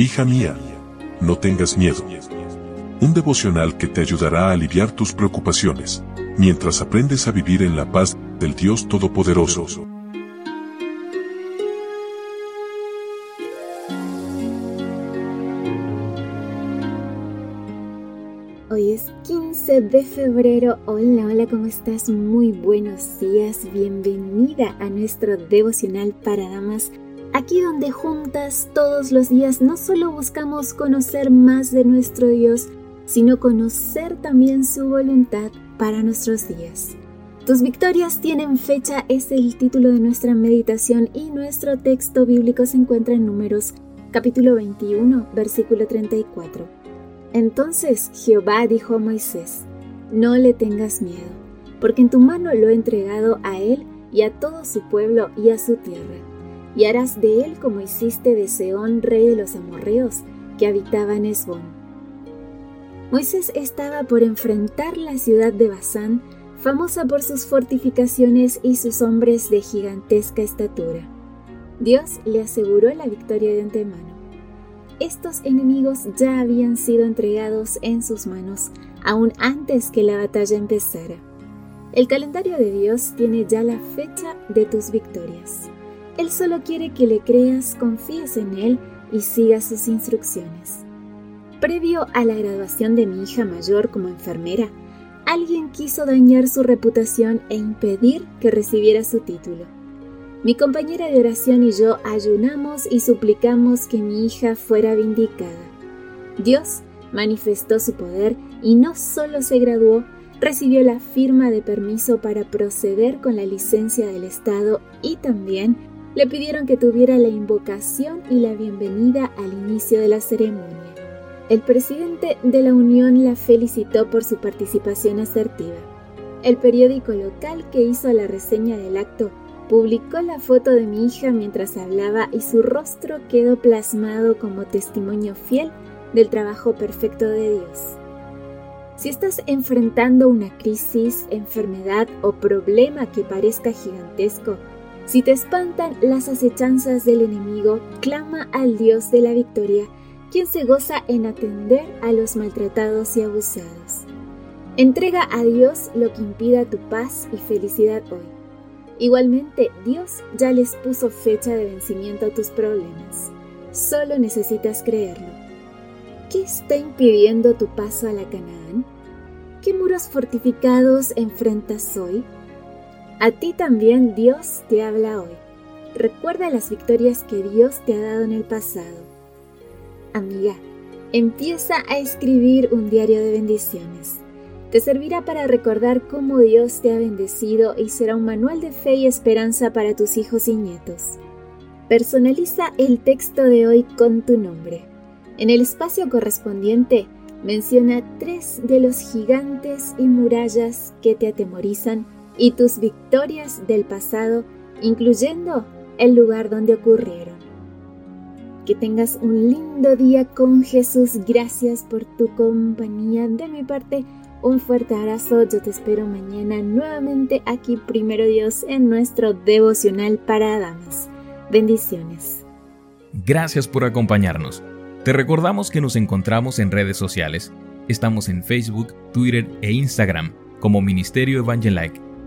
Hija mía, no tengas miedo. Un devocional que te ayudará a aliviar tus preocupaciones, mientras aprendes a vivir en la paz del Dios Todopoderoso. Hoy es 15 de febrero. Hola, hola, ¿cómo estás? Muy buenos días. Bienvenida a nuestro devocional para damas Aquí donde juntas todos los días no solo buscamos conocer más de nuestro Dios, sino conocer también su voluntad para nuestros días. Tus victorias tienen fecha es el título de nuestra meditación y nuestro texto bíblico se encuentra en Números capítulo 21, versículo 34. Entonces Jehová dijo a Moisés, No le tengas miedo, porque en tu mano lo he entregado a él y a todo su pueblo y a su tierra y harás de él como hiciste de Seón, rey de los amorreos, que habitaba en Esbón. Moisés estaba por enfrentar la ciudad de Basán, famosa por sus fortificaciones y sus hombres de gigantesca estatura. Dios le aseguró la victoria de antemano. Estos enemigos ya habían sido entregados en sus manos aún antes que la batalla empezara. El calendario de Dios tiene ya la fecha de tus victorias. Él solo quiere que le creas, confíes en Él y sigas sus instrucciones. Previo a la graduación de mi hija mayor como enfermera, alguien quiso dañar su reputación e impedir que recibiera su título. Mi compañera de oración y yo ayunamos y suplicamos que mi hija fuera vindicada. Dios manifestó su poder y no solo se graduó, recibió la firma de permiso para proceder con la licencia del Estado y también le pidieron que tuviera la invocación y la bienvenida al inicio de la ceremonia. El presidente de la Unión la felicitó por su participación asertiva. El periódico local que hizo la reseña del acto publicó la foto de mi hija mientras hablaba y su rostro quedó plasmado como testimonio fiel del trabajo perfecto de Dios. Si estás enfrentando una crisis, enfermedad o problema que parezca gigantesco, si te espantan las acechanzas del enemigo, clama al Dios de la victoria, quien se goza en atender a los maltratados y abusados. Entrega a Dios lo que impida tu paz y felicidad hoy. Igualmente, Dios ya les puso fecha de vencimiento a tus problemas. Solo necesitas creerlo. ¿Qué está impidiendo tu paso a la Canaán? ¿Qué muros fortificados enfrentas hoy? A ti también Dios te habla hoy. Recuerda las victorias que Dios te ha dado en el pasado. Amiga, empieza a escribir un diario de bendiciones. Te servirá para recordar cómo Dios te ha bendecido y será un manual de fe y esperanza para tus hijos y nietos. Personaliza el texto de hoy con tu nombre. En el espacio correspondiente, menciona tres de los gigantes y murallas que te atemorizan y tus victorias del pasado, incluyendo el lugar donde ocurrieron. Que tengas un lindo día con Jesús. Gracias por tu compañía. De mi parte, un fuerte abrazo. Yo te espero mañana nuevamente aquí, primero Dios, en nuestro devocional para damas. Bendiciones. Gracias por acompañarnos. Te recordamos que nos encontramos en redes sociales. Estamos en Facebook, Twitter e Instagram como Ministerio Evangelike